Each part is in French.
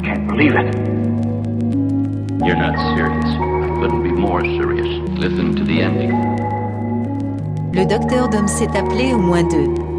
can't believe it. You're not serious. Couldn't be more serious. Listen to the ending. Le docteur Dom s'est appelé au moins deux.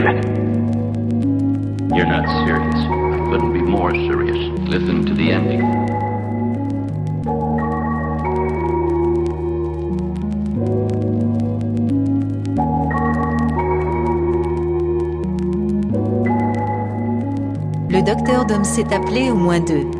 Believe it. You're not serious. I couldn't be more serious. Listen to the ending. Le docteur Dom s'est appelé au moins deux.